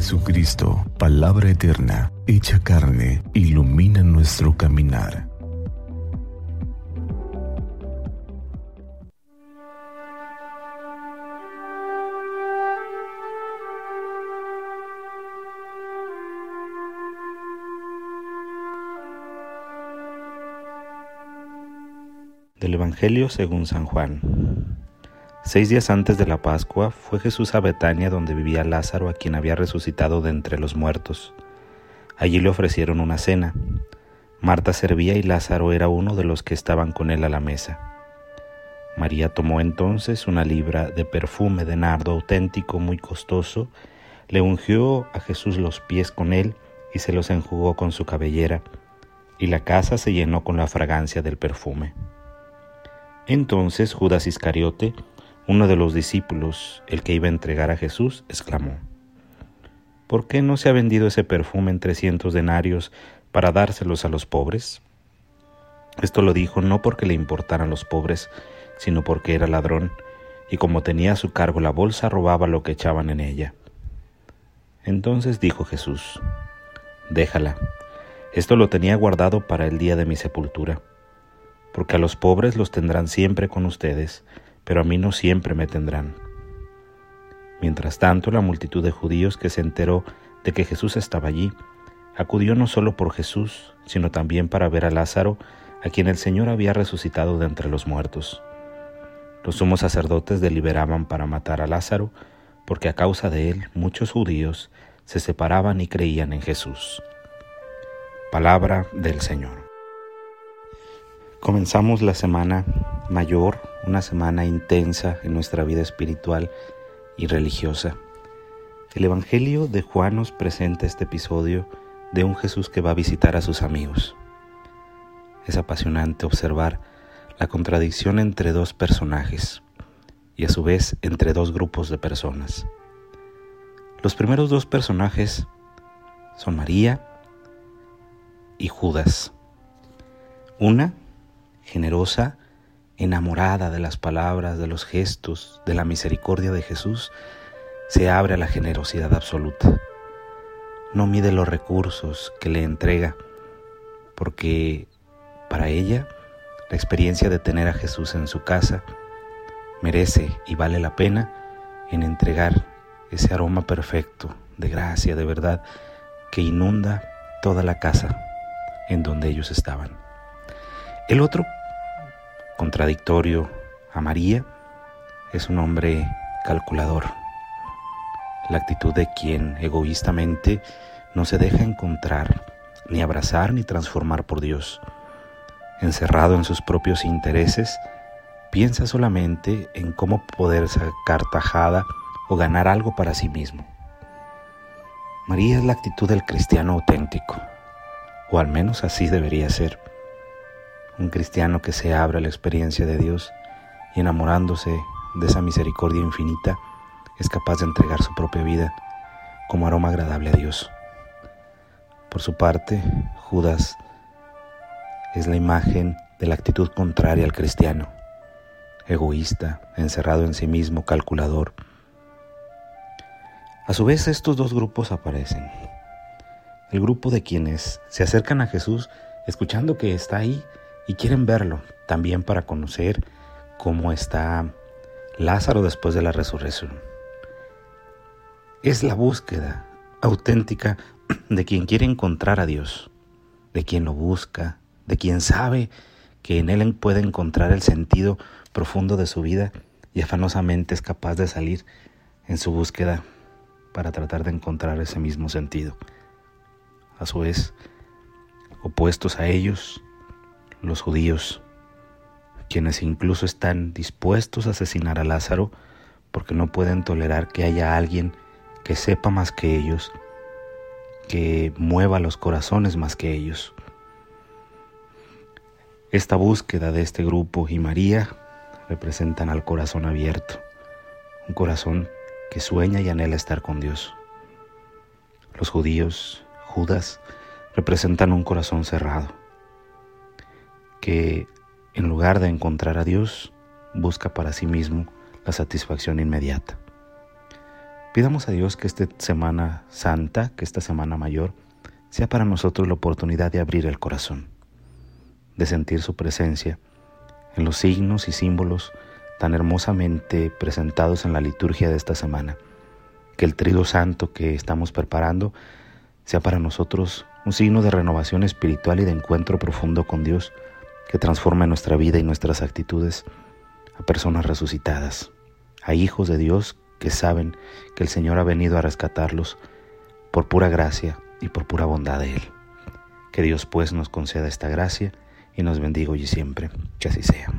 Jesucristo, palabra eterna, hecha carne, ilumina nuestro caminar. Del Evangelio según San Juan. Seis días antes de la Pascua fue Jesús a Betania donde vivía Lázaro a quien había resucitado de entre los muertos. Allí le ofrecieron una cena. Marta servía y Lázaro era uno de los que estaban con él a la mesa. María tomó entonces una libra de perfume de nardo auténtico muy costoso, le ungió a Jesús los pies con él y se los enjugó con su cabellera, y la casa se llenó con la fragancia del perfume. Entonces Judas Iscariote, uno de los discípulos, el que iba a entregar a Jesús, exclamó, ¿Por qué no se ha vendido ese perfume en trescientos denarios para dárselos a los pobres? Esto lo dijo no porque le importaran los pobres, sino porque era ladrón, y como tenía a su cargo la bolsa, robaba lo que echaban en ella. Entonces dijo Jesús, Déjala, esto lo tenía guardado para el día de mi sepultura, porque a los pobres los tendrán siempre con ustedes, pero a mí no siempre me tendrán. Mientras tanto, la multitud de judíos que se enteró de que Jesús estaba allí, acudió no solo por Jesús, sino también para ver a Lázaro, a quien el Señor había resucitado de entre los muertos. Los sumos sacerdotes deliberaban para matar a Lázaro, porque a causa de él muchos judíos se separaban y creían en Jesús. Palabra del Señor. Comenzamos la semana mayor, una semana intensa en nuestra vida espiritual y religiosa. El Evangelio de Juan nos presenta este episodio de un Jesús que va a visitar a sus amigos. Es apasionante observar la contradicción entre dos personajes y a su vez entre dos grupos de personas. Los primeros dos personajes son María y Judas. Una generosa, enamorada de las palabras, de los gestos, de la misericordia de Jesús, se abre a la generosidad absoluta. No mide los recursos que le entrega, porque para ella la experiencia de tener a Jesús en su casa merece y vale la pena en entregar ese aroma perfecto de gracia, de verdad, que inunda toda la casa en donde ellos estaban. El otro contradictorio a María, es un hombre calculador. La actitud de quien egoístamente no se deja encontrar, ni abrazar, ni transformar por Dios. Encerrado en sus propios intereses, piensa solamente en cómo poder sacar tajada o ganar algo para sí mismo. María es la actitud del cristiano auténtico, o al menos así debería ser un cristiano que se abre a la experiencia de Dios y enamorándose de esa misericordia infinita, es capaz de entregar su propia vida como aroma agradable a Dios. Por su parte, Judas es la imagen de la actitud contraria al cristiano, egoísta, encerrado en sí mismo, calculador. A su vez, estos dos grupos aparecen. El grupo de quienes se acercan a Jesús escuchando que está ahí y quieren verlo también para conocer cómo está Lázaro después de la resurrección. Es la búsqueda auténtica de quien quiere encontrar a Dios, de quien lo busca, de quien sabe que en Él puede encontrar el sentido profundo de su vida y afanosamente es capaz de salir en su búsqueda para tratar de encontrar ese mismo sentido. A su vez, opuestos a ellos, los judíos, quienes incluso están dispuestos a asesinar a Lázaro porque no pueden tolerar que haya alguien que sepa más que ellos, que mueva los corazones más que ellos. Esta búsqueda de este grupo y María representan al corazón abierto, un corazón que sueña y anhela estar con Dios. Los judíos, Judas, representan un corazón cerrado, que en lugar de encontrar a Dios, busca para sí mismo la satisfacción inmediata. Pidamos a Dios que esta Semana Santa, que esta Semana Mayor, sea para nosotros la oportunidad de abrir el corazón, de sentir su presencia en los signos y símbolos tan hermosamente presentados en la liturgia de esta semana. Que el trigo santo que estamos preparando sea para nosotros un signo de renovación espiritual y de encuentro profundo con Dios que transforma nuestra vida y nuestras actitudes a personas resucitadas, a hijos de Dios que saben que el Señor ha venido a rescatarlos por pura gracia y por pura bondad de Él. Que Dios pues nos conceda esta gracia y nos bendiga hoy y siempre. Que así sea.